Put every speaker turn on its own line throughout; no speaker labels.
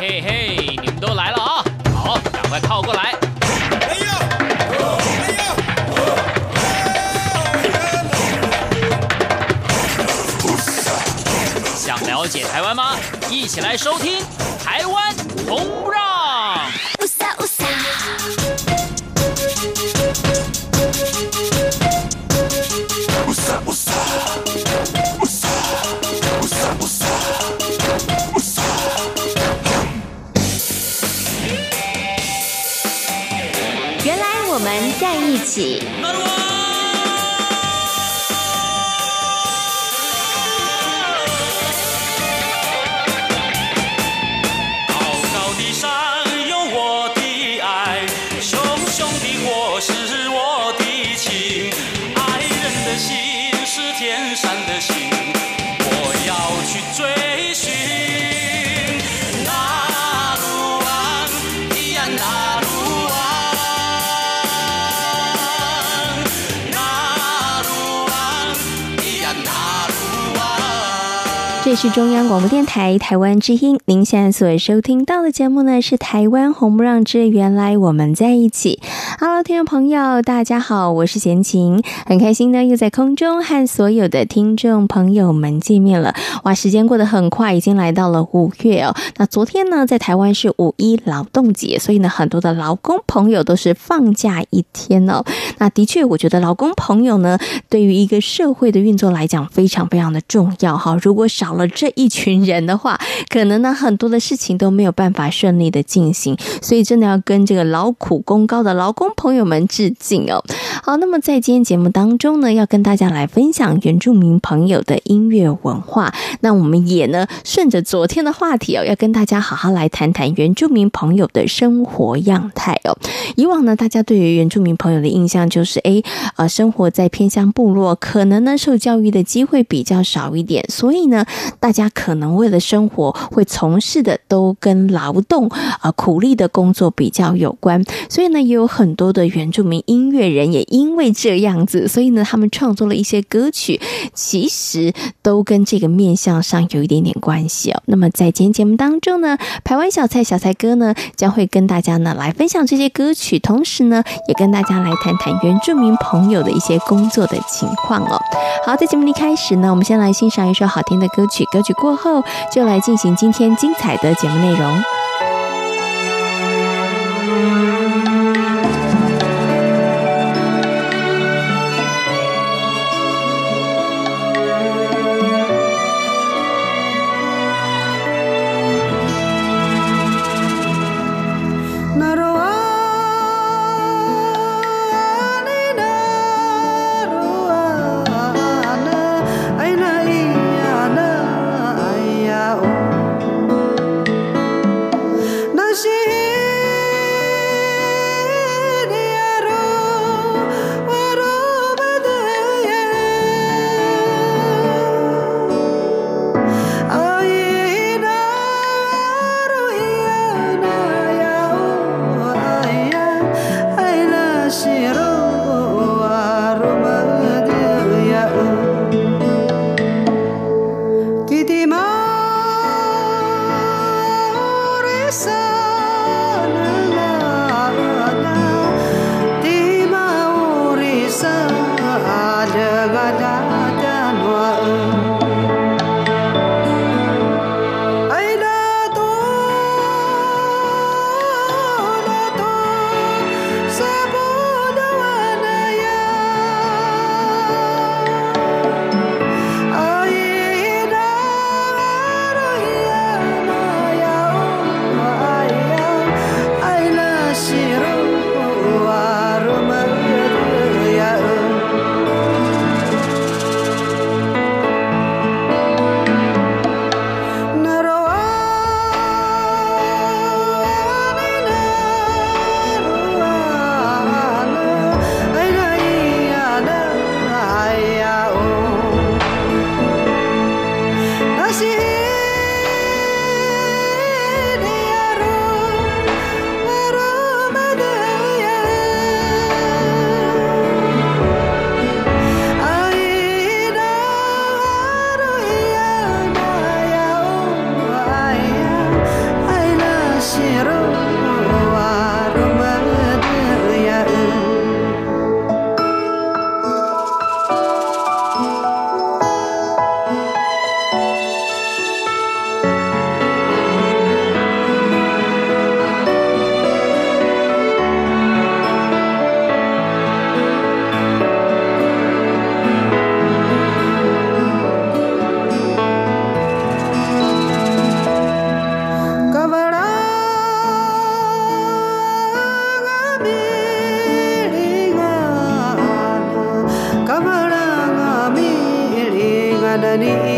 嘿嘿，你们都来了啊！好，赶快靠过来。哎呀！哎呀！想了解台湾吗？一起来收听《台湾红不》。
这是中央广播电台台湾之音，您现在所收听到的节目呢是《台湾红不让之原来我们在一起》。Hello，听众朋友，大家好，我是贤琴，很开心呢，又在空中和所有的听众朋友们见面了。哇，时间过得很快，已经来到了五月哦。那昨天呢，在台湾是五一劳动节，所以呢，很多的劳工朋友都是放假一天哦。那的确，我觉得劳工朋友呢，对于一个社会的运作来讲，非常非常的重要哈。如果少了这一群人的话，可能呢，很多的事情都没有办法顺利的进行，所以真的要跟这个劳苦功高的劳工朋友们致敬哦。好，那么在今天节目当中呢，要跟大家来分享原住民朋友的音乐文化。那我们也呢，顺着昨天的话题哦，要跟大家好好来谈谈原住民朋友的生活样态哦。以往呢，大家对于原住民朋友的印象就是，哎，呃，生活在偏乡部落，可能呢，受教育的机会比较少一点，所以呢，大家可能为了生活会从事的都跟劳动啊、苦力的工作比较有关，所以呢，也有很多的原住民音乐人也因为这样子，所以呢，他们创作了一些歌曲，其实都跟这个面相上有一点点关系哦。那么在今天节目当中呢，排湾小菜小菜哥呢将会跟大家呢来分享这些歌曲，同时呢，也跟大家来谈谈原住民朋友的一些工作的情况哦。好，在节目一开始呢，我们先来欣赏一首好听的歌曲。歌曲过后，就来进行今天精彩的节目内容。
I need.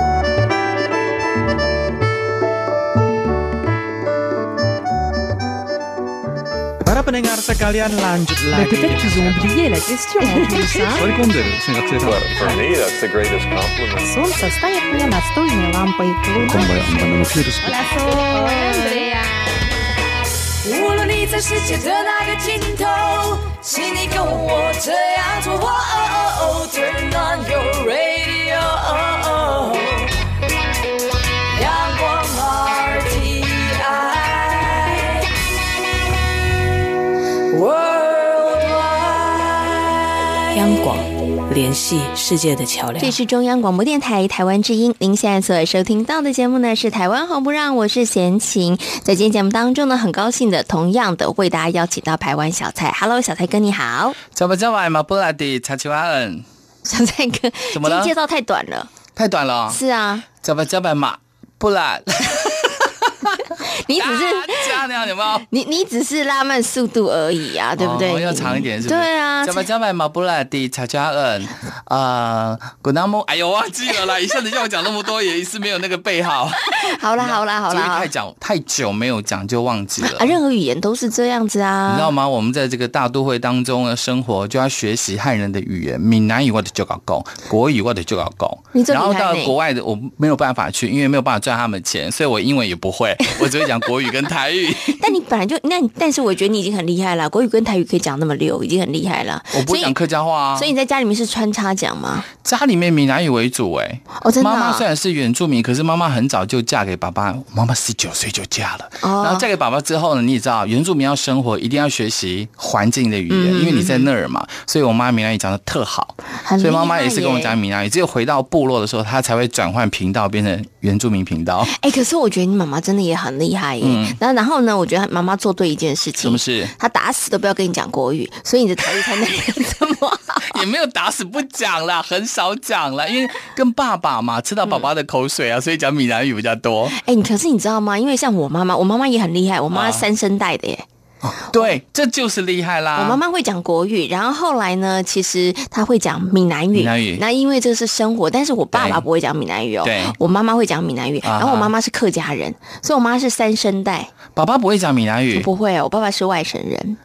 无论你在世界的哪个尽头，请你跟我这样做。Turn on your radio.
央广联系世界的桥梁。
这是中央广播电台台湾之音。您现在所收听到的节目呢，是《台湾红不让》，我是贤琴。在今天节目当中呢，很高兴的，同样的为大家邀请到台湾小蔡。Hello，小蔡哥，你好。
小蔡哥，怎么了？
介绍太短了，
太短了。
是啊。
小蔡哥，马不然。
你只是
加那样有没有？
你你只是拉慢速度而已啊，对不对？
哦、要长一点是不是？
对啊。
加白加白马布拉蒂查加恩啊，古纳木，哎呦，忘记了啦！一下子叫我讲那么多，也是没有那个背号。
好啦好啦好啦，
太讲太久没有讲就忘记了
啊！任何语言都是这样子啊，
你知道吗？我们在这个大都会当中的生活，就要学习汉人的语言，闽南语我得就搞够，国语我得就搞够。然后到国外的我没有办法去，因为没有办法赚他们钱，所以我英文也不会，我只会讲国语跟台语。
但你本来就那，但是我觉得你已经很厉害了，国语跟台语可以讲那么溜，已经很厉害了。
我不会讲客家话啊，
所以你在家里面是穿插讲吗？
家里面闽南语为主哎、欸。
哦，真的、哦。
妈妈虽然是原住民，可是妈妈很早就嫁给爸爸。妈妈十九岁就嫁了，哦、然后嫁给爸爸之后呢，你也知道，原住民要生活一定要学习环境的语言，嗯、因为你在那儿嘛。所以我妈闽南语讲的特好，所以妈妈也是跟我讲闽南语。只有回到部落的时候，她才会转换频道，变成原住民频道。
哎、欸，可是我觉得你妈妈真的也很厉害耶。嗯、然后，然后呢，我觉得妈妈做对一件事情，
什么事？
她打死都不要跟你讲国语，所以你的台语才能这么好。
也没有打死不讲啦，很少讲啦，因为跟爸爸嘛，吃到爸爸的口水啊，所以讲闽南语比较多。
哎、欸，可是你知道吗？因为像我妈妈，我妈妈也很厉害，我妈妈三声带的耶。
哦、对，这就是厉害啦。
我妈妈会讲国语，然后后来呢，其实她会讲闽南语。
闽南语。
那因为这是生活，但是我爸爸不会讲闽南语哦。
对。
我妈妈会讲闽南语，然后我妈妈是客家人，所以我妈是三声带。
爸爸不会讲闽南语。
不会哦，我爸爸是外省人。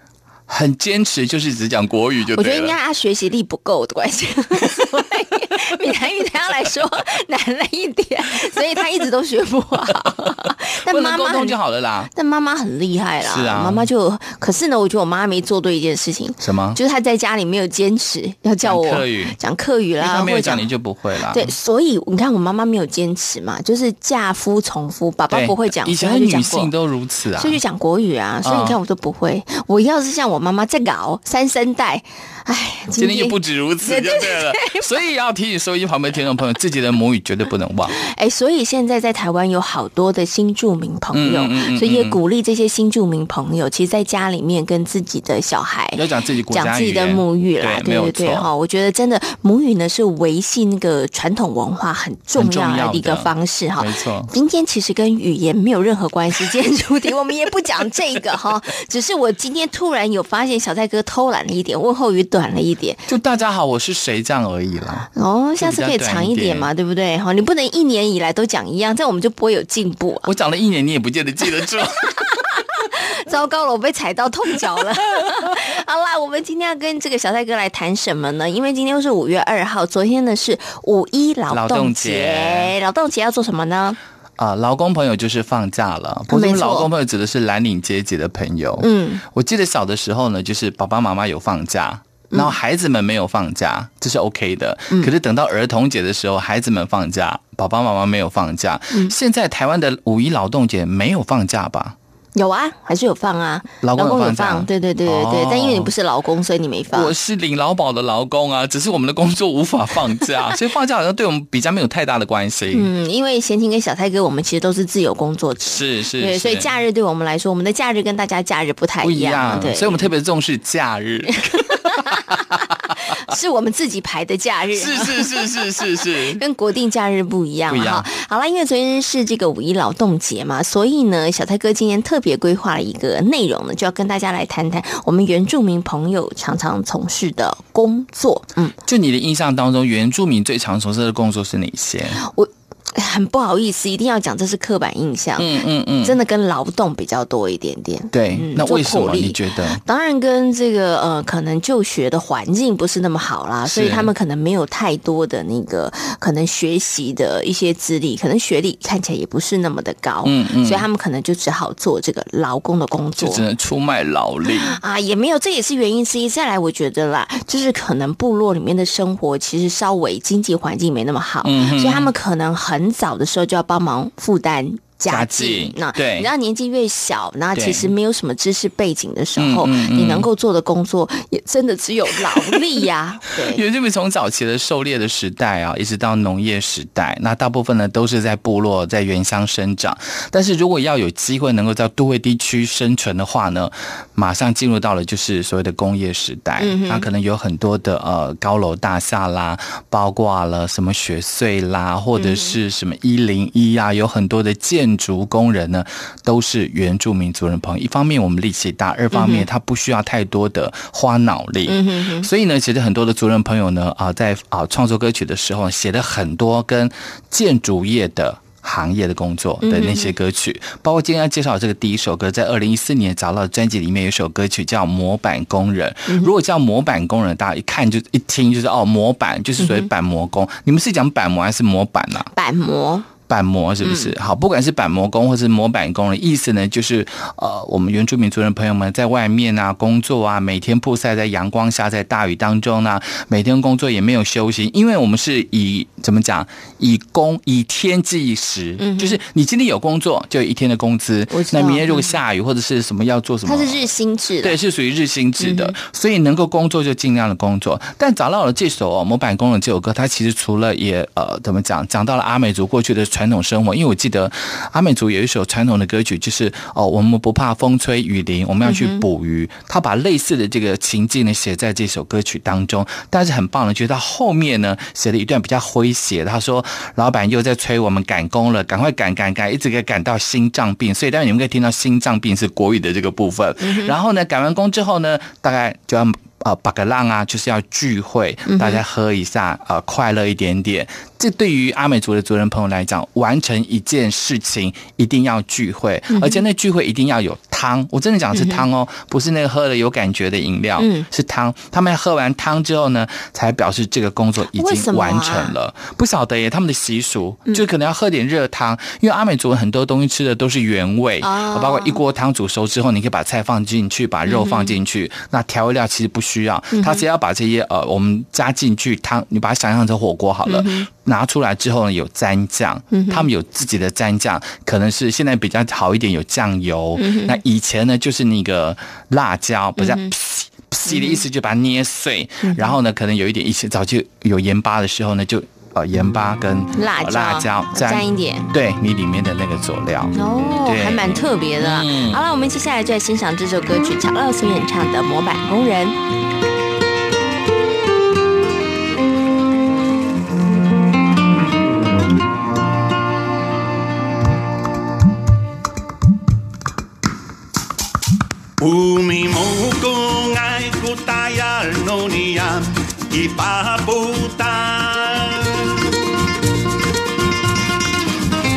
很坚持，就是只讲国语就对。
我觉得应该他学习力不够的关系，所以闽南语对他来说难了一点，所以他一直都学不好。但 妈妈沟
通就好了啦。
但妈妈很厉害啦，
是啊，
妈妈就可是呢，我觉得我妈没做对一件事情。
什么？
就是她在家里没有坚持要叫我讲客语，啦。
她没有讲你就不会啦。
对，所以你看我妈妈没有坚持嘛，就是嫁夫从夫，爸爸不会讲，
以前女性都如此啊，
所以就讲国语啊。所以你看我都不会，我要是像我。我妈妈在搞三声带，哎，
今天也不止如此，就对了。所以要提醒收音机旁边听众朋友，自己的母语绝对不能忘。
哎，所以现在在台湾有好多的新住民朋友，所以也鼓励这些新住民朋友，其实在家里面跟自己的小孩
要讲自己讲
自己的母语啦，对对对哈。我觉得真的母语呢是维系那个传统文化很重要的一个方式哈。
没错，
今天其实跟语言没有任何关系，今天主题我们也不讲这个哈，只是我今天突然有。发现小蔡哥偷懒了一点，问候语短了一点，
就大家好，我是谁这样而已啦。
哦，下次可以长一点嘛，对不对？哈，你不能一年以来都讲一样，这样我们就不会有进步啊。
我讲了一年，你也不见得记得住。
糟糕了，我被踩到痛脚了。好啦，我们今天要跟这个小蔡哥来谈什么呢？因为今天又是五月二号，昨天呢是五一劳动节，劳动节要做什么呢？
啊，劳工朋友就是放假了。不是劳工朋友指的是蓝领阶级的朋友。嗯，我记得小的时候呢，就是爸爸妈妈有放假，然后孩子们没有放假，这是 OK 的。可是等到儿童节的时候，孩子们放假，爸爸妈妈没有放假。嗯现在台湾的五一劳动节没有放假吧？
有啊，还是有放啊，
老公有放假，
对对对对对。哦、但因为你不是老公，所以你没放。
我是领劳保的劳工啊，只是我们的工作无法放假，所以放假好像对我们比较没有太大的关系。
嗯，因为贤情跟小泰哥，我们其实都是自由工作者，
是是，
对，所以假日对我们来说，我们的假日跟大家假日不太一样，不一样对，
所以我们特别重视假日。
是我们自己排的假日，
是是是是是是，
跟国定假日不一样。
不一样。
好了，因为昨天是这个五一劳动节嘛，所以呢，小泰哥今天特别规划了一个内容呢，就要跟大家来谈谈我们原住民朋友常常从事的工作。嗯，
就你的印象当中，原住民最常从事的工作是哪些？
我。很不好意思，一定要讲这是刻板印象。嗯嗯嗯，真的跟劳动比较多一点点。
对，嗯、那为什么你觉得？
当然跟这个呃，可能就学的环境不是那么好啦，所以他们可能没有太多的那个可能学习的一些资历，可能学历看起来也不是那么的高。嗯嗯，所以他们可能就只好做这个劳工的工作，
就只能出卖劳力
啊，也没有，这也是原因之一。再来，我觉得啦，就是可能部落里面的生活其实稍微经济环境没那么好，嗯，所以他们可能很很早的时候就要帮忙负担。家境，那对，你知道年纪越小，那其实没有什么知识背景的时候，你能够做的工作也真的只有劳力呀。对，
原住民从早期的狩猎的时代啊，一直到农业时代，那大部分呢都是在部落在原乡生长。但是如果要有机会能够在都会地区生存的话呢，马上进入到了就是所谓的工业时代，那可能有很多的呃高楼大厦啦，包括了什么雪穗啦，或者是什么一零一啊，有很多的建。建筑工人呢，都是原住民族人朋友。一方面我们力气大，二方面他不需要太多的花脑力。嗯哼哼。所以呢，其实很多的族人朋友呢，啊，在啊创作歌曲的时候，写了很多跟建筑业的行业的工作的那些歌曲。包括今天要介绍这个第一首歌，在二零一四年找到的专辑里面有一首歌曲叫《模板工人》。如果叫模板工人，大家一看就一听就是哦，模板就是属于板模工。你们是讲板模还是模板呢？
板模。
板模是不是？好，不管是板模工或是模板工的意思呢，就是呃，我们原住民族人朋友们在外面啊工作啊，每天曝晒在阳光下，在大雨当中呢，每天工作也没有休息，因为我们是以怎么讲，以工以天计时，嗯，就是你今天有工作就有一天的工资，那明天如果下雨或者是什么要做什么，
它是日薪制，
对，是属于日薪制的，所以能够工作就尽量的工作。但找到了这首模板工人这首歌，它其实除了也呃怎么讲，讲到了阿美族过去的。传统生活，因为我记得阿美族有一首传统的歌曲，就是哦，我们不怕风吹雨淋，我们要去捕鱼。他把类似的这个情境呢写在这首歌曲当中，但是很棒的，就是他后面呢写了一段比较诙谐。他说：“老板又在催我们赶工了，赶快赶赶赶，一直给赶到心脏病。”所以当然你们可以听到“心脏病”是国语的这个部分。然后呢，赶完工之后呢，大概就要呃把个浪啊，就是要聚会，大家喝一下，呃，快乐一点点。这对于阿美族的族人朋友来讲，完成一件事情一定要聚会，而且那聚会一定要有汤。我真的讲的是汤哦，不是那个喝了有感觉的饮料，是汤。他们喝完汤之后呢，才表示这个工作已经完成了。不晓得耶，他们的习俗就可能要喝点热汤，因为阿美族很多东西吃的都是原味，包括一锅汤煮熟之后，你可以把菜放进去，把肉放进去，那调味料其实不需要，他只要把这些呃我们加进去汤，你把它想象成火锅好了。拿出来之后呢，有蘸酱，他们有自己的蘸酱，可能是现在比较好一点，有酱油。那以前呢，就是那个辣椒，不是“劈劈”的意思，就把它捏碎。然后呢，可能有一点，以前早就有盐巴的时候呢，就呃盐巴跟辣辣椒
蘸一点，
对你里面的那个佐料
哦，还蛮特别的。好了，我们接下来就来欣赏这首歌曲，乔乐所演唱的《模板工人》。
Umimukong ay kutayal no niya ipahabutan.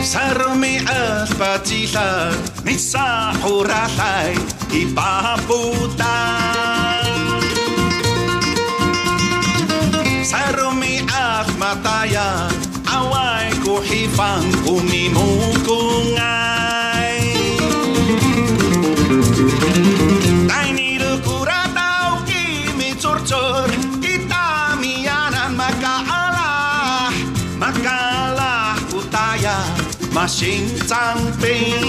Sarmi at patilan ni sa huratay ipahabutan. Sarmi at mataya away
心脏病。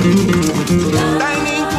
Dining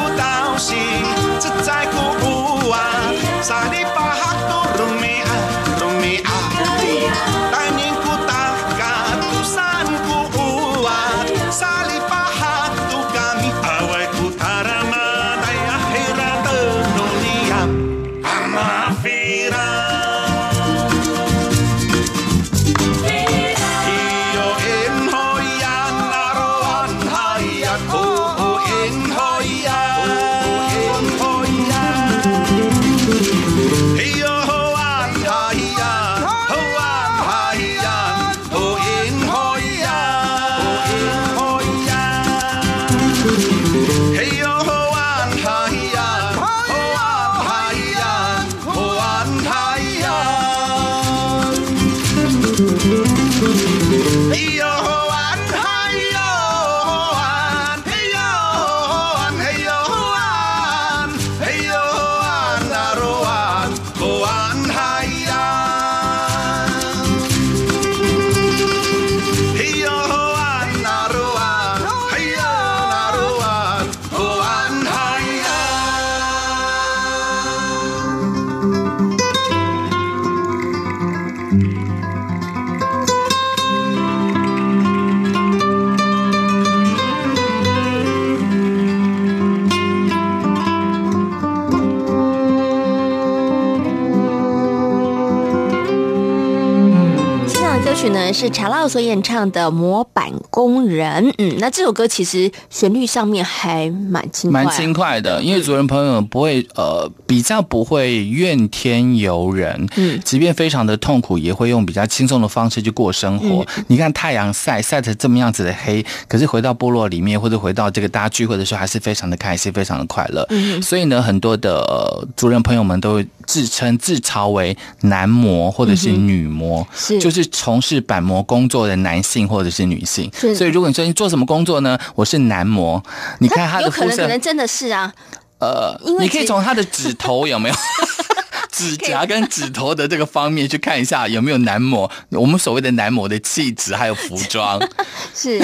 呢是查拉所演唱的《模板工人》。嗯，那这首歌其实旋律上面还蛮轻快，
蛮轻快的，因为主人朋友不会呃比较不会怨天尤人，嗯，即便非常的痛苦，也会用比较轻松的方式去过生活。嗯、你看太阳晒晒成这么样子的黑，可是回到部落里面或者回到这个大家聚会的时候，还是非常的开心，非常的快乐。嗯，所以呢，很多的、呃、族人朋友们都自称自嘲为男模或者是女模，是、嗯、就是从事板模工作的男性或者是女性。所以如果你说你做什么工作呢？我是男模，你看他的肤色，
有可能可能真的是啊。
呃，你可以从他的指头有没有 指甲跟指头的这个方面去看一下有没有男模。我们所谓的男模的气质还有服装
是。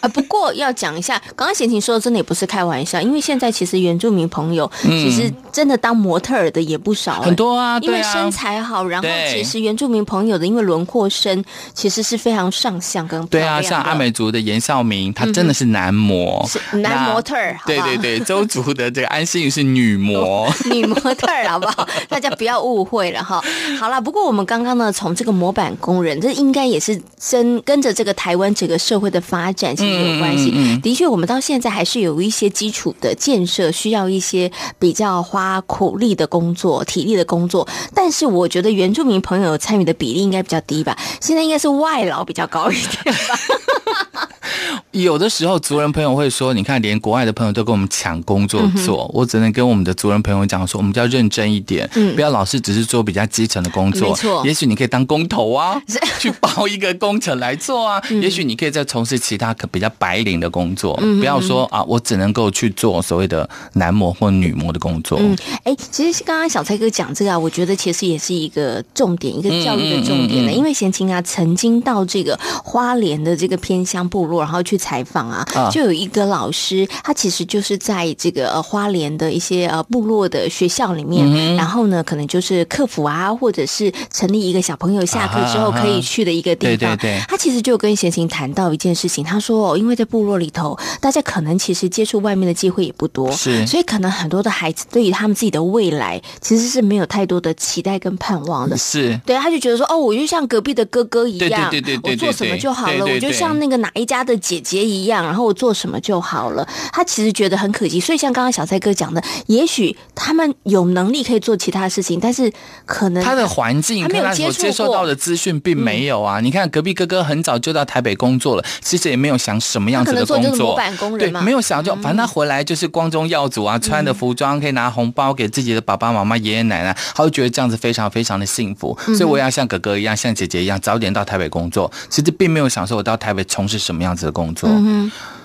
啊，不过要讲一下，刚刚贤婷说的真的也不是开玩笑，因为现在其实原住民朋友其实真的当模特儿的也不少，
很多啊，
因为身材好，然后其实原住民朋友的因为轮廓深，其实是非常上相跟
对啊，像阿美族的严孝明，他真的是男模，
男模特儿，
对对对，周族的这个安心宇是女模，
女模特儿，好不好？大家不要误会了哈。好了，不过我们刚刚呢，从这个模板工人，这应该也是跟跟着这个台湾整个社会的发展。有关系，的确，我们到现在还是有一些基础的建设，需要一些比较花苦力的工作、体力的工作。但是，我觉得原住民朋友参与的比例应该比较低吧？现在应该是外劳比较高一点吧？有的时候族人朋友会说，你看连国外的朋友都跟我们抢工作做，嗯、我只能跟我们的族人朋友讲说，我们就要认真一点，嗯、不要老是只是做比较基层的工作。没错，也许你可以当工头啊，去包一个工程来做啊。嗯、也许你可以再从事其他可比较白领的工作，嗯、不要说啊，我只能够去做所谓的男模或女模的工作。
嗯，哎，其实刚刚小蔡哥讲这个啊，我觉得其实也是一个重点，一个教育的重点呢。因为贤青啊，曾经到这个花莲的这个偏乡部落，然后去采访啊。就有一个老师，他其实就是在这个呃花莲的一些呃部落的学校里面，嗯、然后呢，可能就是客服啊，或者是成立一个小朋友下课之后可以去的一个地方。啊、对对对，他其实就跟贤琴谈到一件事情，他说哦，因为在部落里头，大家可能其实接触外面的机会也不多，是，所以可能很多的孩子对于他们自己的未来其实是没有太多的期待跟盼望的。是，对，他就觉得说哦，我就像隔壁的哥哥一样，对对对对，我做什么就好了，我就像那个哪一家的姐姐一样，然后我。做什么就好了，他其实觉得很可惜，所以像刚刚小蔡哥讲的，也许他们有能力可以做其他事情，但是可能他的环境，他没有接接受到的资讯并没有啊。嗯、你看隔壁哥哥很早就到台北工作了，其实也没有想什么样子的工作，模板工人嘛，对，没有想就反正他回来就是光宗耀祖啊，嗯、穿的服装可以拿红包给自己的爸爸妈妈、爷爷奶奶，他会觉得这样子非常非常的幸福。所以我要像哥哥一样，像姐姐一样，早点到台北工作。其实并没有想说我到台北从事什么样子的工工作。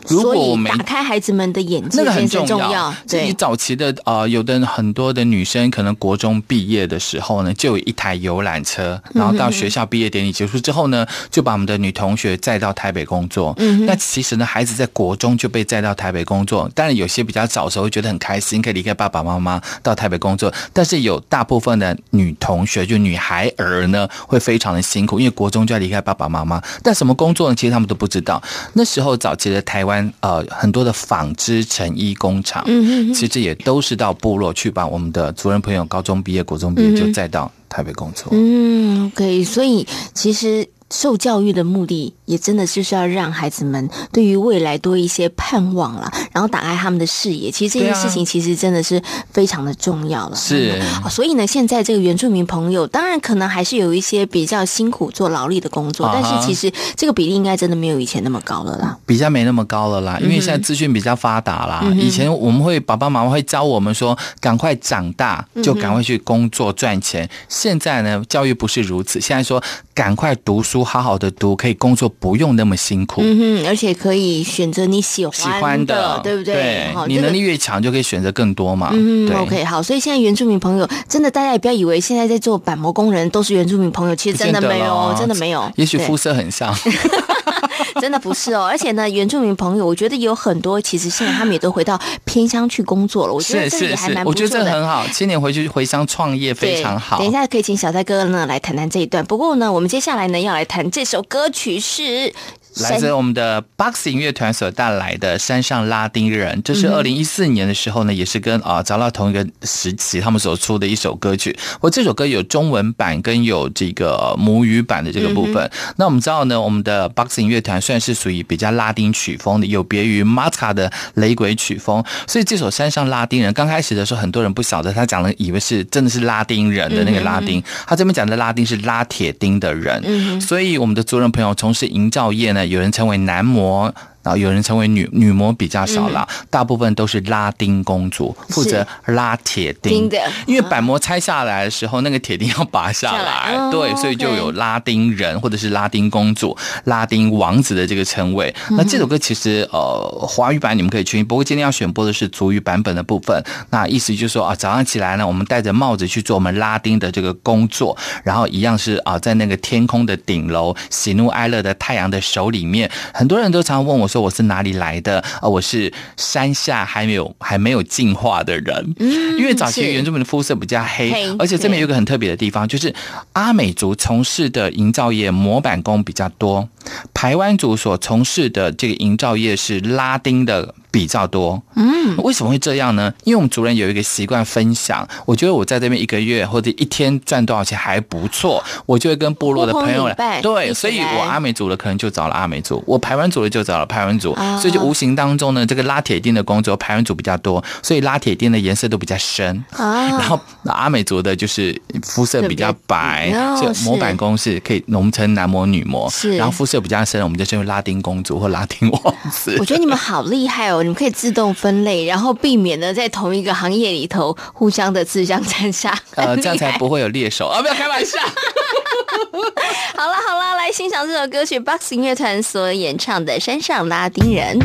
如果我没打开孩子们的眼睛，那个很重要。对，你早期的呃，有的很多的女生，可能国中毕业的时候呢，就有一台游览车，然后到学校毕业典礼结束之后呢，就把我们的女同学载到台北工作。嗯，那其实呢，孩子在国中就被载到台北工作，当然有些比较早的时候会觉得很开心，可以离开爸爸妈妈到台北工作。但是有大部分的女同学，就女孩儿呢，会非常的辛苦，因为国中就要离开爸爸妈妈。但什么工作呢？其实他们都不知道。那时候早期的台湾。呃，很多的纺织成衣工厂，其实也都是到部落去把我们的族人朋友高中毕业、国中毕业就再到台北工作。嗯，OK，所以其实。受教育的目的，也真的就是要让孩子们对于未来多一些盼望了，然后打开他们的视野。其实这件事情其实真的是非常的重要了。是、嗯，所以呢，现在这个原住民朋友，当然可能还是有一些比较辛苦做劳力的工作，但是其实这个比例应该真的没有以前那么高了啦。比较没那么高了啦，因为现在资讯比较发达啦。嗯、以前我们会爸爸妈妈会教我们说，赶快长大就赶快去工作赚钱。嗯、现在呢，教育不是如此，现在说赶快读书。好好的读，可以工作，不用那么辛苦。嗯哼，而且可以选择你喜欢的，喜欢的对不对？对，你能力越强，就可以选择更多嘛。嗯对，OK，好。所以现在原住民朋友，真的大家也不要以为现在在做板模工人都是原住民朋友，其实真的没有，真的没有。也许肤色很像。真的不是哦，而且呢，原住民朋友，我觉得有很多，其实现在他们也都回到偏乡去工作了。我觉得这也还蛮不错的。我觉得这很好，青年回去回乡创业非常好。等一下可以请小蔡哥呢来谈谈这一段。不过呢，我们接下来呢要来谈这首歌曲是。来自我们的 Boxing 乐团所带来的《山上拉丁人》，这是二零一四年的时候呢，也是跟啊找到同一个时期他们所出的一首歌曲。我这首歌有中文版跟有这个母语版的这个部分。那我们知道呢，我们的 Boxing 乐团算是属于比较拉丁曲风的，有别于 Matka 的雷鬼曲风。所以这首《山上拉丁人》刚开始的时候，很多人不晓得他讲的，以为是真的是拉丁人的那个拉丁。他这边讲的拉丁是拉铁钉的人。所以我们的族人朋友从事营造业呢。有人称为男模。然后有人称为女女模比较少了，嗯、大部分都是拉丁公主负责拉铁钉。的，因为板模拆下来的时候，那个铁钉要拔下来，下来对，所以就有拉丁人或者是拉丁公主、拉丁王子的这个称谓。嗯、那这首歌其实呃华语版你们可以去听，不过今天要选播的是足语版本的部分。那意思就是说啊，早上起来呢，我们戴着帽子去做我们拉丁的这个工作，然后一样是啊，在那个天空的顶楼，喜怒哀乐的太阳的手里面，很多人都常问我说。我是哪里来的？啊，我是山下还没有还没有进化的人。嗯，因为早期原住民的肤色比较黑，而且这边有一个很特别的地方，就是阿美族从事的营造业模板工比较多，台湾族所从事的这个营造业是拉丁的。比较多。嗯，为什么会这样呢？因为我们族人有一个习惯分享，我觉得我在这边一个月或者一天赚多少钱还不错，我就会跟部落的朋友来。对，所以我阿美族的可能就找了阿美族，我排湾族的就找了排湾族，哦、所以就无形当中呢，这个拉铁钉的工作排湾族比较多，所以拉铁钉的颜色都比较深。啊、哦，然后阿美族的就是肤色比较白，就模板工是可以浓成男模女模，是，然后肤色比较深，我们就称为拉丁公主或拉丁王子。
我觉得你们好厉害哦，你们可以自动分类，然后避免呢在同一个行业里头互相的自相残杀。
呃，这样才不会有猎手啊！不要开玩笑。
好了好了，来欣赏这首歌曲，Box 音乐团所演唱的《山上拉丁人》。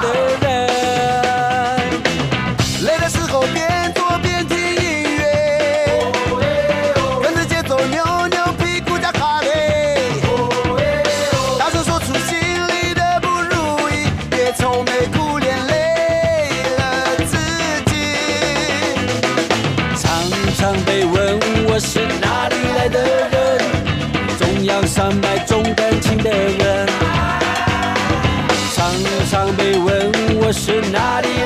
的人。累的时候别 Cincinnati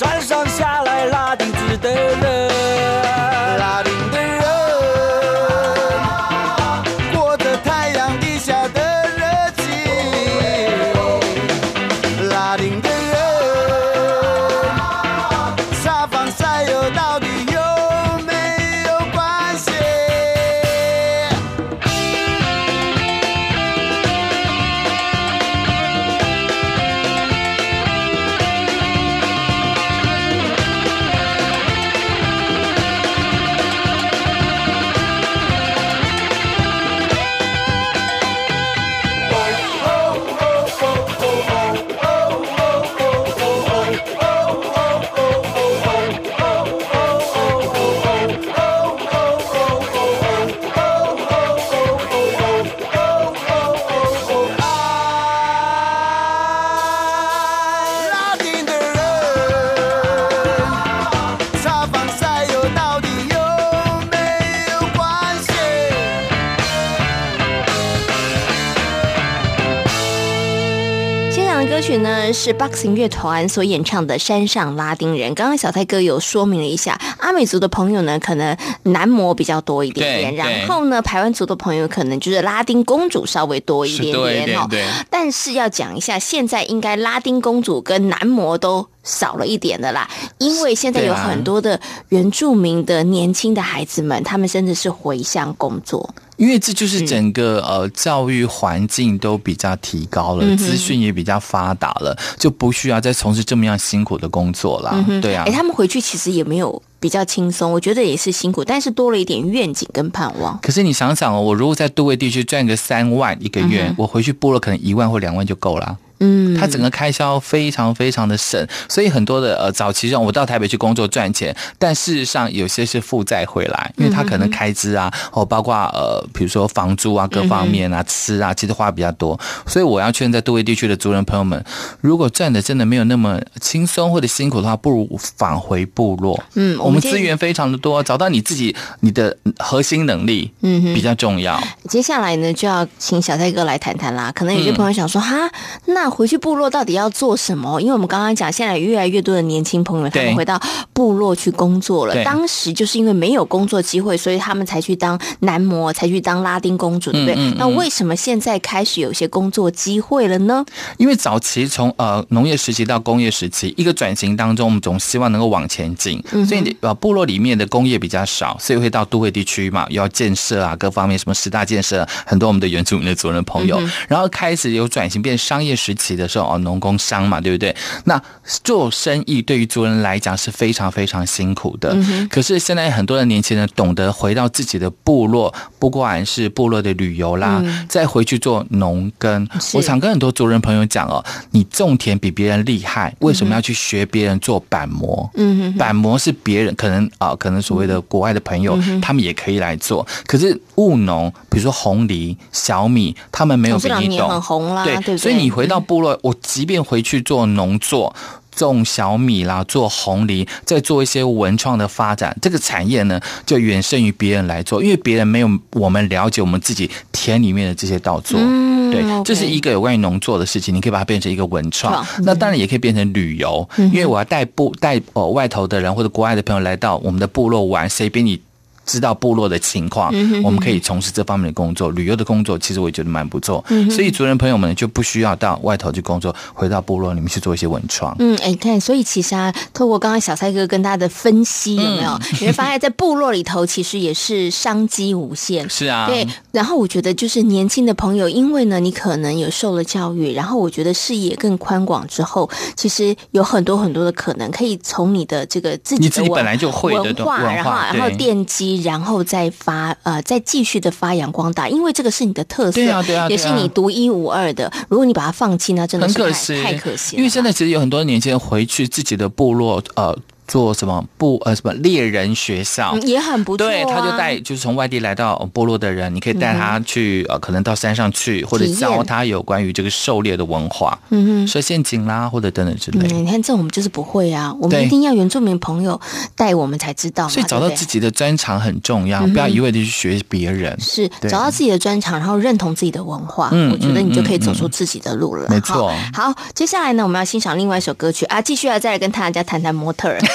山上下来拉丁子的人。
是 Boxing 乐团所演唱的《山上拉丁人》。刚刚小泰哥有说明了一下，阿美族的朋友呢，可能男模比较多一点点，然后呢，排湾族的朋友可能就是拉丁公主稍微多一点点哦。但是要讲一下，现在应该拉丁公主跟男模都少了一点的啦，因为现在有很多的原住民的年轻的孩子们，他们甚至是回乡工作。
因为这就是整个呃教育环境都比较提高了，资讯也比较发达了，就不需要再从事这么样辛苦的工作了。对啊，
哎，他们回去其实也没有比较轻松，我觉得也是辛苦，但是多了一点愿景跟盼望。
可是你想想哦，我如果在都会地区赚个三万一个月，我回去部落可能一万或两万就够了。嗯，他整个开销非常非常的省，所以很多的呃早期让我到台北去工作赚钱，但事实上有些是负债回来，因为他可能开支啊，哦包括呃比如说房租啊各方面啊吃啊，其实花比较多，所以我要劝在都会地区的族人朋友们，如果赚的真的没有那么轻松或者辛苦的话，不如返回部落。嗯，我们资源非常的多，找到你自己你的核心能力，嗯，比较重要。
接下来呢，就要请小蔡哥来谈谈啦。可能有些朋友想说，哈，那。回去部落到底要做什么？因为我们刚刚讲，现在越来越多的年轻朋友他们回到部落去工作了。当时就是因为没有工作机会，所以他们才去当男模，才去当拉丁公主，对不对？嗯嗯嗯。那为什么现在开始有些工作机会了呢？
因为早期从呃农业时期到工业时期，一个转型当中，我们总希望能够往前进。所以呃部落里面的工业比较少，所以会到都会地区嘛，要建设啊，各方面什么十大建设，很多我们的原住民的族人朋友，嗯、然后开始有转型变商业时期。的时候哦，农工商嘛，对不对？那做生意对于族人来讲是非常非常辛苦的。嗯、可是现在很多的年轻人懂得回到自己的部落，不管是部落的旅游啦，嗯、再回去做农耕。我常跟很多族人朋友讲哦，你种田比别人厉害，为什么要去学别人做板模？嗯，板模是别人可能啊、呃，可能所谓的国外的朋友，嗯、他们也可以来做。可是务农，比如说红梨、小米，他们没有比你懂。
很红啦，对，对，对，
所以你回到部落，我即便回去做农作，种小米啦，做红梨，再做一些文创的发展，这个产业呢，就远胜于别人来做，因为别人没有我们了解我们自己田里面的这些稻作。嗯，对，这是一个有关于农作的事情，你可以把它变成一个文创。那当然也可以变成旅游，因为我要带部带呃外头的人或者国外的朋友来到我们的部落玩，谁比你知道部落的情况，我们可以从事这方面的工作，旅游的工作，其实我也觉得蛮不错。所以族人朋友们就不需要到外头去工作，回到部落里面去做一些文创。
嗯，哎，你看，所以其实啊，透过刚刚小蔡哥跟大家的分析，有没有？你会发现在部落里头，其实也是商机无限。
是啊，
对。然后我觉得，就是年轻的朋友，因为呢，你可能有受了教育，然后我觉得视野更宽广之后，其实有很多很多的可能，可以从你的这个自己的
你自己本来就会的
文化，然后然后奠基。然后再发呃，再继续的发扬光大，因为这个是你的特色，
对啊对啊，
也是你独一无二的。如果你把它放弃，那真的是太可惜，太可惜。
因为现在其实有很多年轻人回去自己的部落，呃。做什么不呃什么猎人学校
也很不错，
对，他就带就是从外地来到部落的人，你可以带他去呃可能到山上去，或者教他有关于这个狩猎的文化，嗯哼，设陷阱啦或者等等之类的。
你看这我们就是不会啊，我们一定要原住民朋友带我们才知道。
所以找到自己的专长很重要，不要一味的去学别人。
是找到自己的专长，然后认同自己的文化，我觉得你就可以走出自己的路了。
没错。
好，接下来呢，我们要欣赏另外一首歌曲啊，继续要再来跟大家谈谈模特
儿。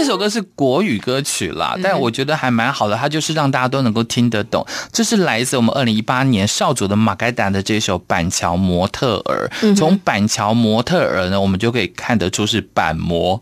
这首歌是国语歌曲啦，但我觉得还蛮好的，它就是让大家都能够听得懂。这是来自我们二零一八年少主的马盖达的这首《板桥模特儿》。从板桥模特儿呢，我们就可以看得出是板模，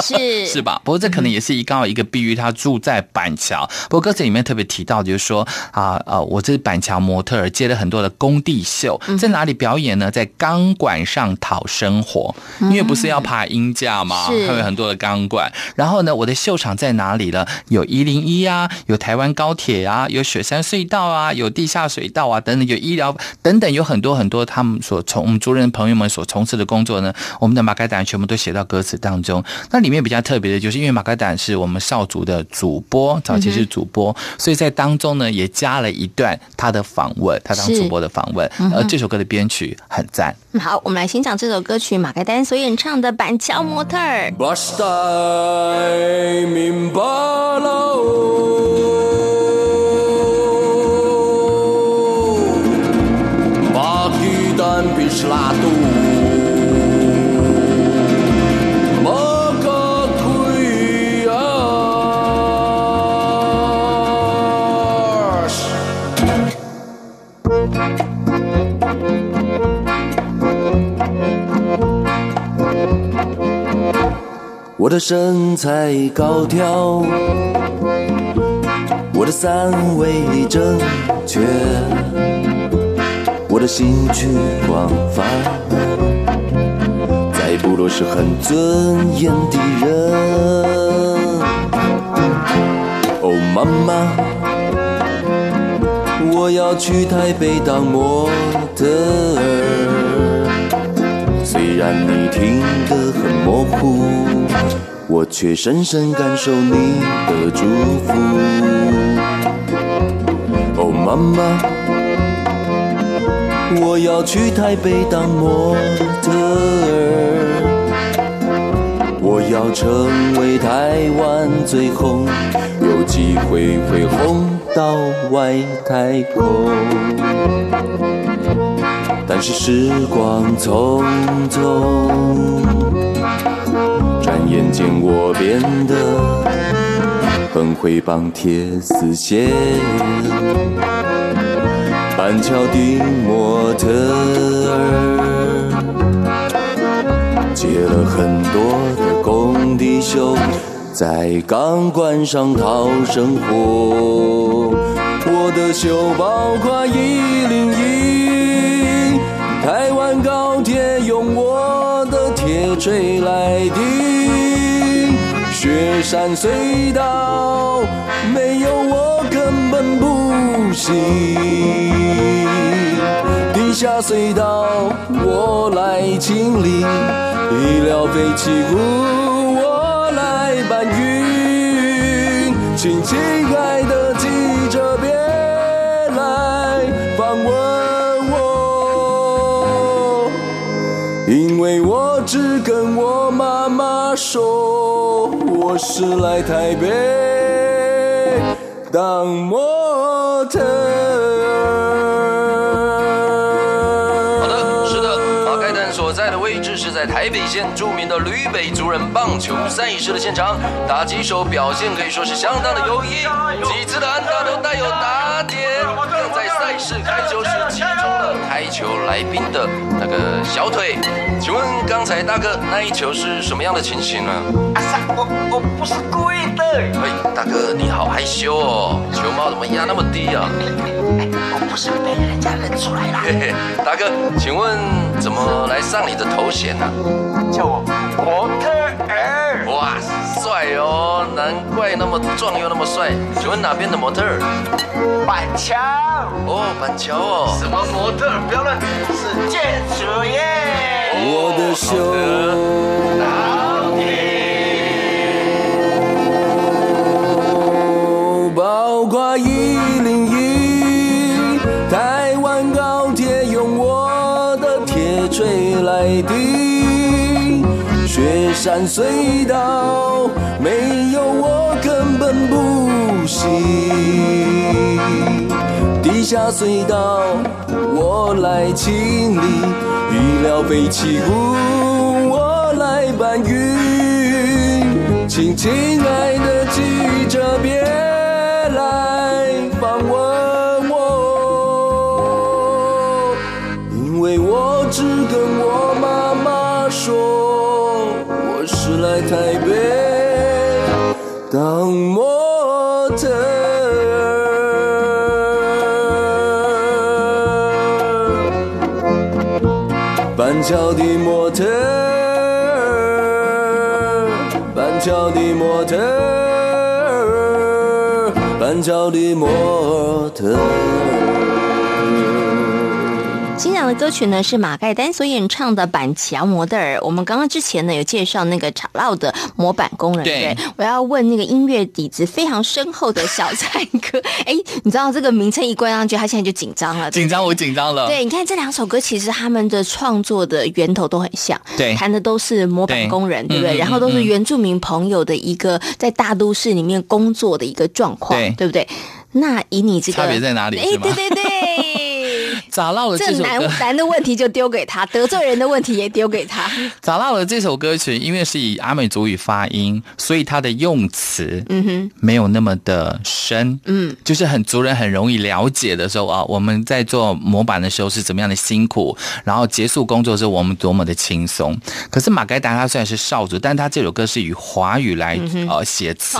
是
是吧？不过这可能也是一刚好一个比喻，他住在板桥。不过歌词里面特别提到，就是说啊啊，我这是板桥模特儿，接了很多的工地秀，在哪里表演呢？在钢管上讨生活，因为不是要爬鹰架吗？它有很多的钢管。然后呢，我的秀场在哪里呢？有一零一啊，有台湾高铁啊，有雪山隧道啊，有地下水道啊，等等，有医疗等等，有很多很多他们所从我们族人朋友们所从事的工作呢，我们的马盖胆全部都写到歌词当中。那里面比较特别的就是，因为马盖胆是我们少族的主播，早期是主播，嗯、所以在当中呢也加了一段他的访问，他当主播的访问。嗯、而这首歌的编曲很赞。
好，我们来欣赏这首歌曲，马盖丹所演唱的《板桥模特儿》。
黎明白了。我的身材高挑，我的三围正确，我的兴趣广泛，在部落是很尊严的人。哦，妈妈，我要去台北当模特儿，虽然你听得很模糊。我却深深感受你的祝福。哦，妈妈，我要去台北当模特儿，我要成为台湾最红，有机会会红到外太空。但是时光匆匆。转眼间我变得很会绑铁丝线，板桥的模特儿接了很多的工地秀，在钢管上讨生活。我的秀包括一零一，谁来钉。雪山隧道没有我根本不行，地下隧道我来清理，医疗废弃物我来搬运，请亲爱的记者别来访问我，因为我只跟我妈妈说。我是来台北当模特。
好的，是的，马盖丹所在的位置是在台北县著名的旅北族人棒球赛事的现场，打击手表现可以说是相当的优异，几次的安打都带有打点，更在赛事开球时击中了开球来宾的那个小腿。请问刚才大哥那一球是什么样的情形呢？
阿三，我我不是故意的。
喂，大哥你好害羞哦，球帽怎么压那么低啊？
我不是被人家认出来了。
嘿嘿，大哥，请问怎么来上你的头衔呢？
叫我模特儿。
哇，帅哦，难怪那么壮又那么帅。请问哪边的模特儿？
板桥。
哦，板桥哦。
什么模特儿？不要乱，是建筑业。
我的秀包括一零一，台湾高铁用我的铁锤来钉，雪山隧道没有我根本不行，地下隧道我来清理。医疗废弃物，我来搬运。请亲爱的记者别来访问我，因为我只跟我妈妈说，我是来台北当桥的模特，板桥的模特，板桥的模特儿。
欣赏的歌曲呢是马盖丹所演唱的《板桥模特儿》。我们刚刚之前呢有介绍那个吵闹的模板工人，对，对，我要问那个音乐底子非常深厚的小蔡哥。哎，你知道这个名称一关上去，他现在就紧张了，
紧张我紧张了。
对，你看这两首歌，其实他们的创作的源头都很像，
对，
谈的都是模板工人，对，对不对？然后都是原住民朋友的一个在大都市里面工作的一个状况，对，对不对？那以你这个
差别在哪里？哎，
对对对。
咋唠了这首歌，
男 男的问题就丢给他，得罪人的问题也丢给他。
咋唠了这首歌曲，因为是以阿美族语发音，所以它的用词嗯哼没有那么的深，嗯，就是很族人很容易了解的时候啊，我们在做模板的时候是怎么样的辛苦，然后结束工作的时候我们多么的轻松。可是马盖达他虽然是少族，但他这首歌是以华语来呃写词，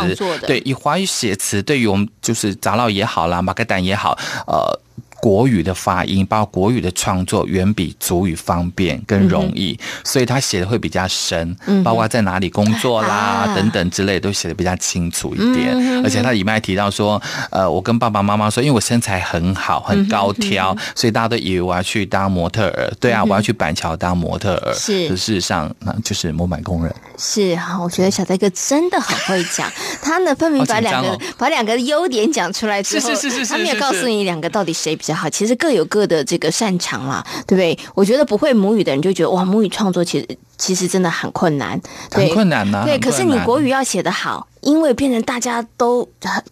对，以华语写词，对于我们就是杂唠也好啦，马盖达也好，呃。国语的发音，包括国语的创作，远比主语方便跟容易，嗯、所以他写的会比较深，嗯、包括在哪里工作啦、啊、等等之类，都写的比较清楚一点。嗯、而且他里面还提到说，呃，我跟爸爸妈妈说，因为我身材很好，很高挑，嗯、所以大家都以为我要去当模特儿。对啊，嗯、我要去板桥当模特儿。是，事实上那就是模板工人。
是啊，我觉得小戴哥真的很会讲，他呢分明把两个、哦、把两个优点讲出来之后，是是是是，是，他没有告诉你两个到底谁比较好，其实各有各的这个擅长啦，对不对？我觉得不会母语的人就觉得哇，母语创作其实其实真的很困难，
很困难呐。
对，可是你国语要写得好。因为变成大家都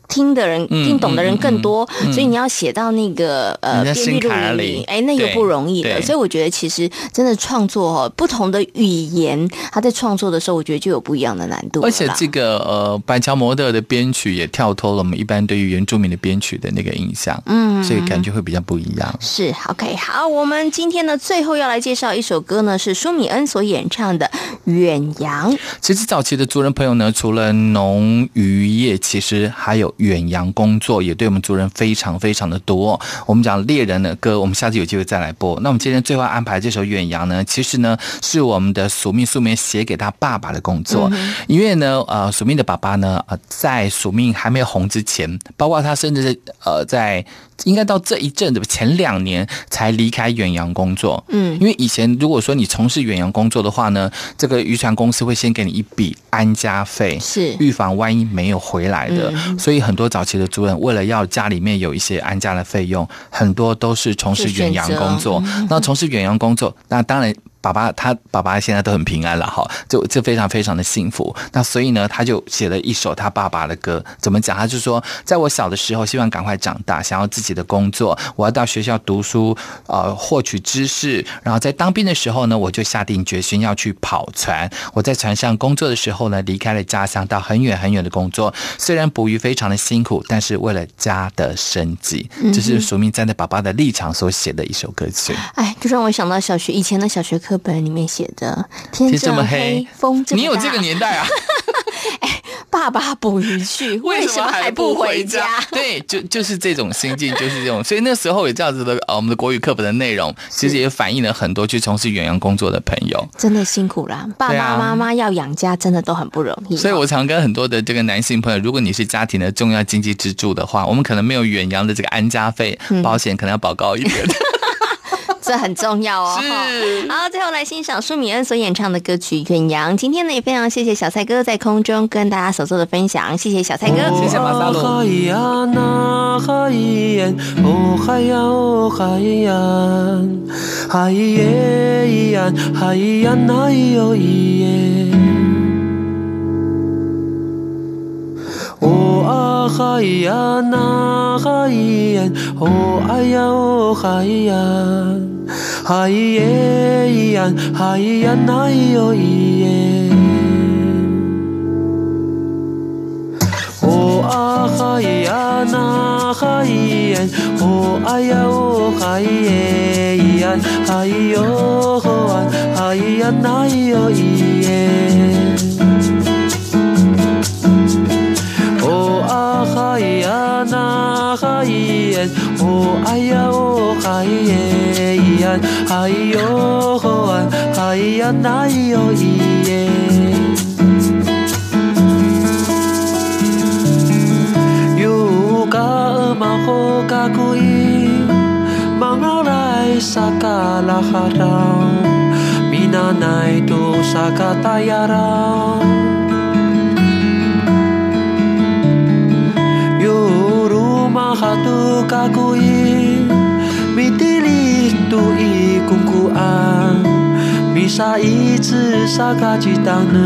听的人、听懂的人更多，所以你要写到那个呃编剧录里，哎，那又不容易的。所以我觉得其实真的创作哦，不同的语言，他在创作的时候，我觉得就有不一样的难度。
而且这个呃，板桥模特的编曲也跳脱了我们一般对于原住民的编曲的那个印象，嗯，所以感觉会比较不一样。
是 OK，好，我们今天呢最后要来介绍一首歌呢，是舒米恩所演唱的《远洋》。
其实早期的族人朋友呢，除了农渔业其实还有远洋工作，也对我们族人非常非常的多。我们讲猎人的歌，我们下次有机会再来播。那我们今天最后安排这首《远洋》呢，其实呢是我们的署命署命写给他爸爸的工作，因为呢，呃，署命的爸爸呢，呃，在署命还没有红之前，包括他甚至是呃在。应该到这一阵子前两年才离开远洋工作，嗯，因为以前如果说你从事远洋工作的话呢，这个渔船公司会先给你一笔安家费，是。预防万一没有回来的，嗯、所以很多早期的主人为了要家里面有一些安家的费用，很多都是从事远洋工作。那从事远洋工作，那当然。爸爸他爸爸现在都很平安了哈，就就非常非常的幸福。那所以呢，他就写了一首他爸爸的歌。怎么讲？他就说，在我小的时候，希望赶快长大，想要自己的工作，我要到学校读书，呃，获取知识。然后在当兵的时候呢，我就下定决心要去跑船。我在船上工作的时候呢，离开了家乡，到很远很远的工作。虽然捕鱼非常的辛苦，但是为了家的生计，这是署名站在爸爸的立场所写的一首歌曲。
哎，就让我想到小学以前的小学课。本里面写的天这么黑，风这么大，
你有这个年代啊？
哎，爸爸捕鱼去，为什么还不回家？
对，就就是这种心境，就是这种。所以那时候有这样子的，呃，我们的国语课本的内容，其实也反映了很多去从事远洋工作的朋友，
真的辛苦了。爸爸妈妈要养家，真的都很不容易。
所以我常跟很多的这个男性朋友，如果你是家庭的重要经济支柱的话，我们可能没有远洋的这个安家费保险，可能要保高一点。
这很重要哦。是。好，最后来欣赏舒米恩所演唱的歌曲《远洋》。今天呢，也非常谢谢小蔡哥在空中跟大家所做的分享，谢谢小蔡哥，谢谢马萨罗。
哦啊嗨呀那嗨呀，哦哎呀哦嗨呀，嗨耶呀嗨呀那哟耶。哦啊嗨呀那嗨呀，哦哎呀哦嗨耶呀，哈咿耶咿呀，哈咿呀那咿哟咿耶。哦啊哈咿呀那哈咿耶，哦啊呀哦哈咿耶咿呀，哈咿哟哦啊，哈咿呀那咿哟咿耶。哦啊哈咿呀，那哈咿耶，哦哎呀，哦哈咿耶。玛霍嘎
古伊，玛拿来萨嘎拉哈让，米那奈多萨嘎达亚让。Hatu kakuin Mitilik tu 公古啊，米沙一只沙嘎吉当呢。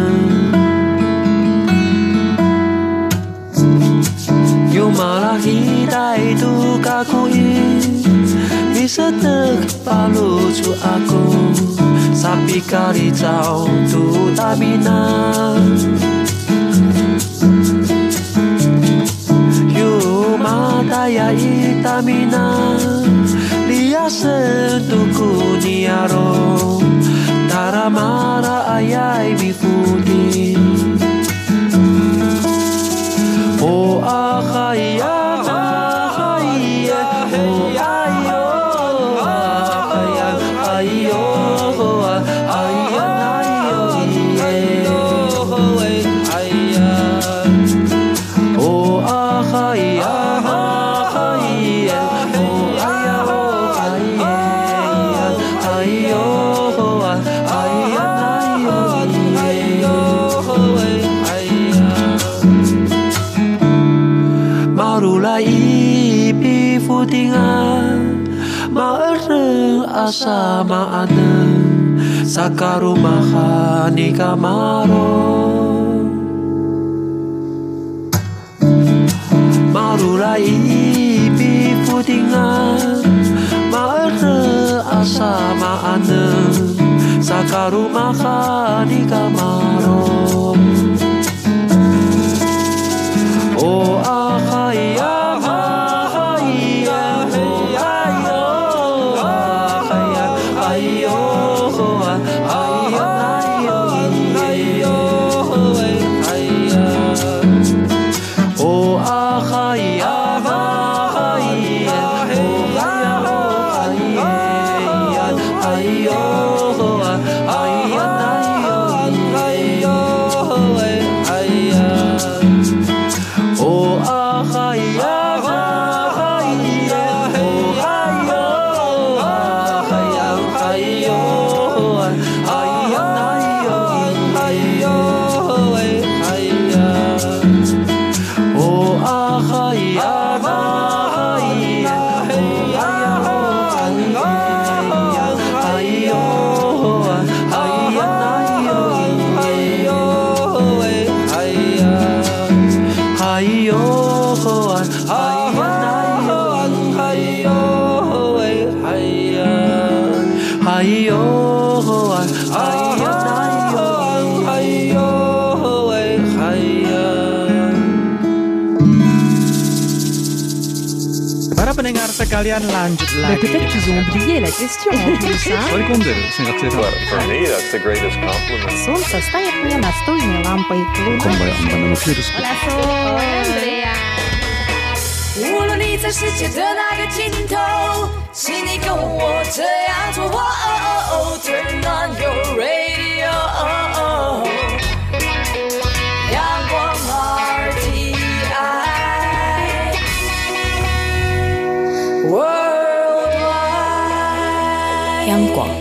有马拉一带都嘎古伊，米色的巴鲁出阿公，沙比咖哩早都大米那。有马达呀伊大米娜。hasil tuku diaro Tara mara ayai bifudi O akhayai kasamaan sa karumahan ni Kamaro Marulai ibi putingan asama asamaan
sa karumahan ni Kamaro pendengar sekalian lanjut
Bah,
lagi.
Peut-être qu'ils ont oublié la question en plus. hein.
追い込んでる学生さん。
For me, that's the greatest compliment.
Солнце стоит мне настольной лампой. Луна. Hola, Sol. Andrea.
无论你在世界的哪个尽头，请你跟我这样做。哦哦哦，Turn on your radio。
央广。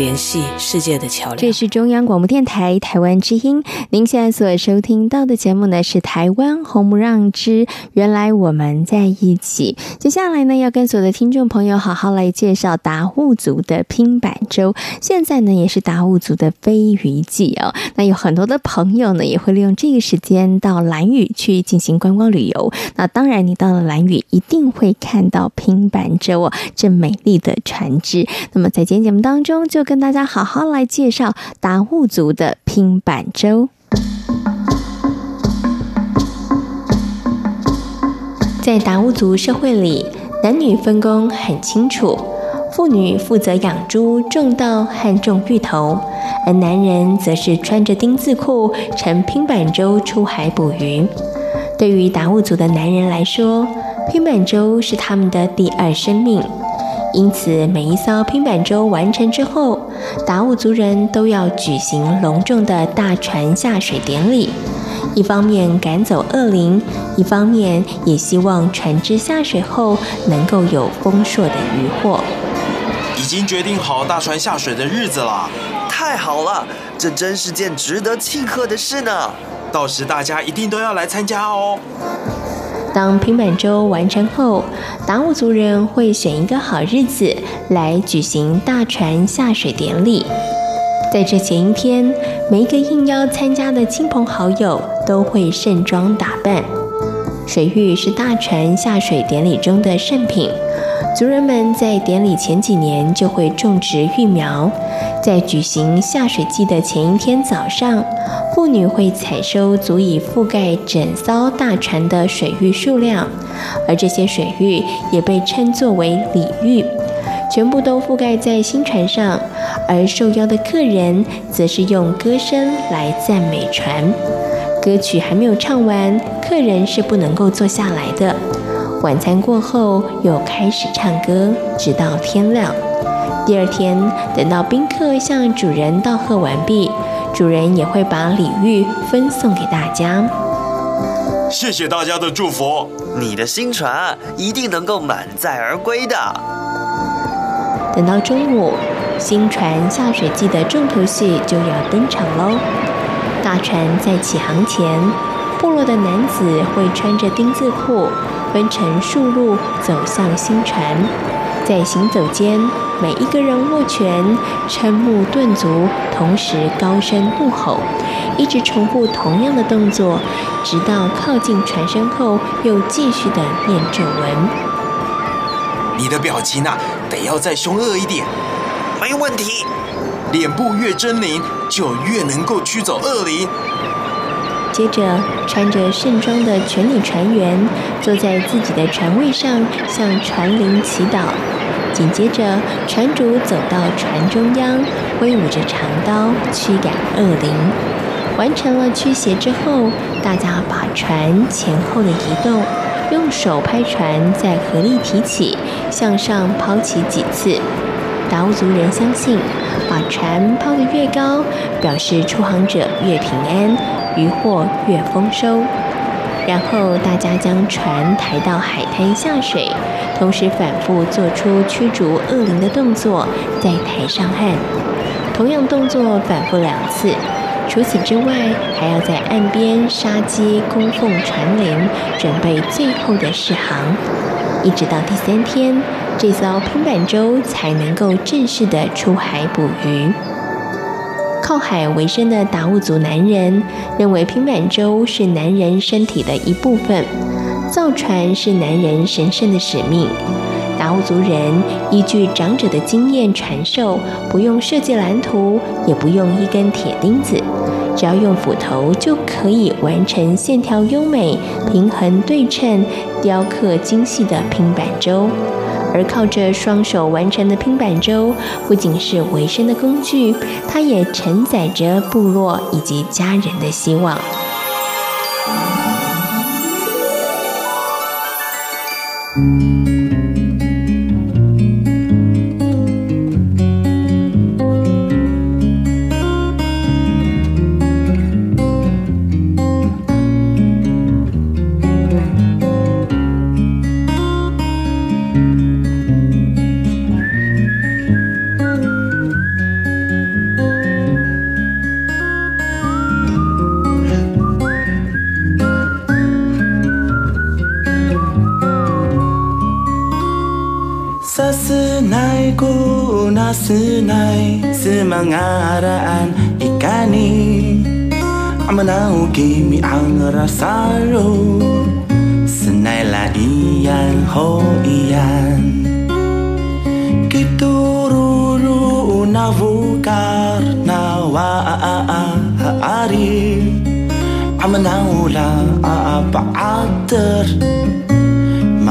联系世界的桥梁。
这是中央广播电台台湾之音，您现在所收听到的节目呢是台湾红不让之原来我们在一起。接下来呢要跟所有的听众朋友好好来介绍达悟族的拼板舟，现在呢也是达悟族的飞鱼季哦。那有很多的朋友呢也会利用这个时间到兰屿去进行观光旅游。那当然你到了兰屿一定会看到拼板舟哦，这美丽的船只。那么在今天节目当中就跟大家好好来介绍达悟族的拼板舟。在达悟族社会里，男女分工很清楚，妇女负责养猪、种稻和种芋头，而男人则是穿着丁字裤，乘拼板舟出海捕鱼。对于达悟族的男人来说，拼板舟是他们的第二生命。因此，每一艘拼板舟完成之后，达悟族人都要举行隆重的大船下水典礼。一方面赶走恶灵，一方面也希望船只下水后能够有丰硕的渔获。
已经决定好大船下水的日子了，
太好了，这真是件值得庆贺的事呢！
到时大家一定都要来参加哦。
当平板舟完成后，达悟族人会选一个好日子来举行大船下水典礼。在这前一天，每一个应邀参加的亲朋好友都会盛装打扮，水浴是大船下水典礼中的圣品，族人们在典礼前几年就会种植育苗。在举行下水祭的前一天早上，妇女会采收足以覆盖整艘大船的水域数量，而这些水域也被称作为礼域，全部都覆盖在新船上。而受邀的客人则是用歌声来赞美船。歌曲还没有唱完，客人是不能够坐下来的。晚餐过后又开始唱歌，直到天亮。第二天，等到宾客向主人道贺完毕，主人也会把礼遇分送给大家。
谢谢大家的祝福，
你的新船一定能够满载而归的。
等到中午，新船下水祭的重头戏就要登场喽。大船在起航前，部落的男子会穿着丁字裤，分成数路走向新船。在行走间，每一个人握拳、瞠目顿足，同时高声怒吼，一直重复同样的动作，直到靠近船身后，又继续的念咒文。
你的表情啊，得要再凶恶一点。
没问题。
脸部越狰狞，就越能够驱走恶灵。
接着，穿着盛装的全体船员坐在自己的船位上，向船灵祈祷。紧接着，船主走到船中央，挥舞着长刀驱赶恶灵。完成了驱邪之后，大家把船前后的移动，用手拍船，再合力提起，向上抛起几次。达悟族人相信，把船抛得越高，表示出航者越平安，渔获越丰收。然后大家将船抬到海滩下水，同时反复做出驱逐恶灵的动作，再抬上岸。同样动作反复两次。除此之外，还要在岸边杀鸡供奉船灵，准备最后的试航。一直到第三天。这艘拼板舟才能够正式的出海捕鱼。靠海为生的达悟族男人认为平板舟是男人身体的一部分，造船是男人神圣的使命。达悟族人依据长者的经验传授，不用设计蓝图，也不用一根铁钉子，只要用斧头就可以完成线条优美、平衡对称、雕刻精细的平板舟。而靠着双手完成的拼板舟不仅是维生的工具它也承载着部落以及家人的希望。
나오기 미앙으라사로 iyan. 이안 호이안 기뚜루루 나부가 나와 아아아아리 아마나우라 아아바아들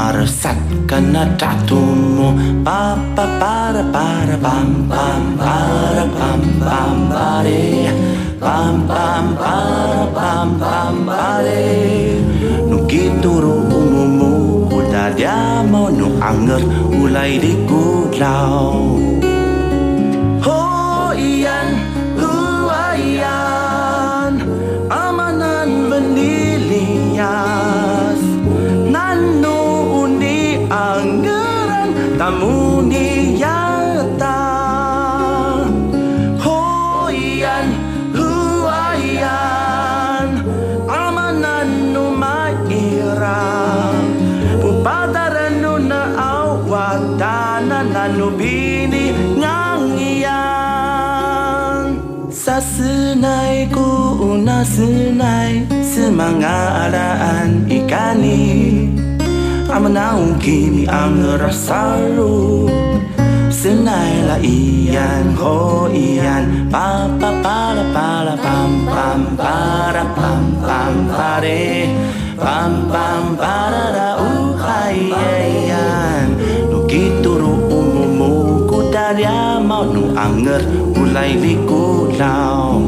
Marasat kena tatumu. Pa pa para para bam bam para bam bam bari Pam pam pam pam pam bale Nu kituru umumu Utadia mau nu anger Ulai di kutlau Ho iyan huayan Amanan bendilias Nanu undi angeran Tamuni masinay sa mga araan ikani. Ama kimi ang rasaru Sinay la iyan ho oh iyan Pa pa para para pam pam para pam pam pare Pam pam para ra uhay iyan Nukituro umumuko darya mau nu anger ulay likulaw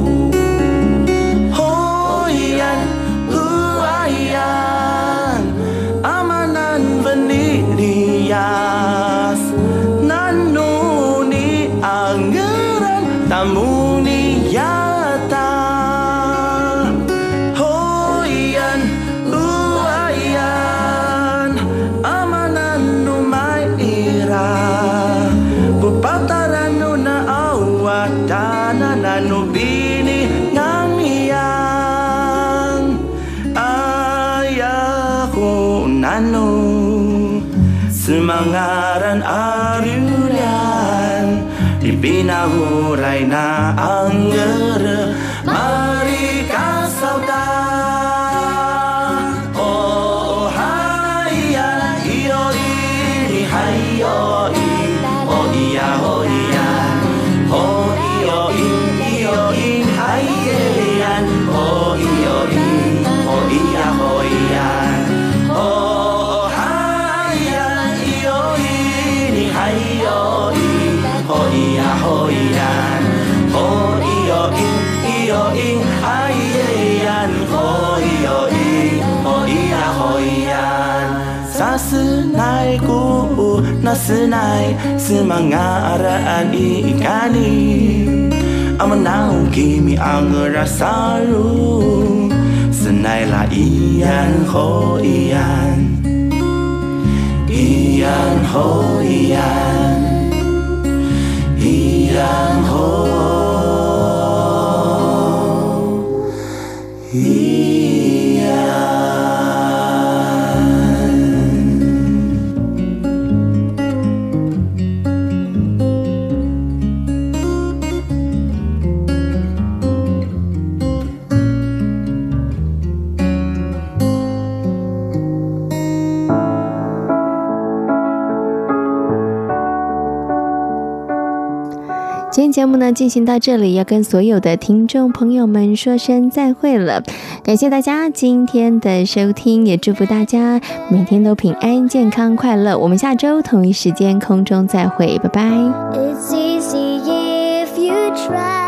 นาหูไรนา na senai semangaraan ikani Amanau kimi ang rasaru Senai la iyan ho iyan Iyan ho iyan Iyan ho
Iyan 节目呢进行到这里，要跟所有的听众朋友们说声再会了。感谢大家今天的收听，也祝福大家每天都平安、健康、快乐。我们下周同一时间空中再会，拜拜。It's easy if you try.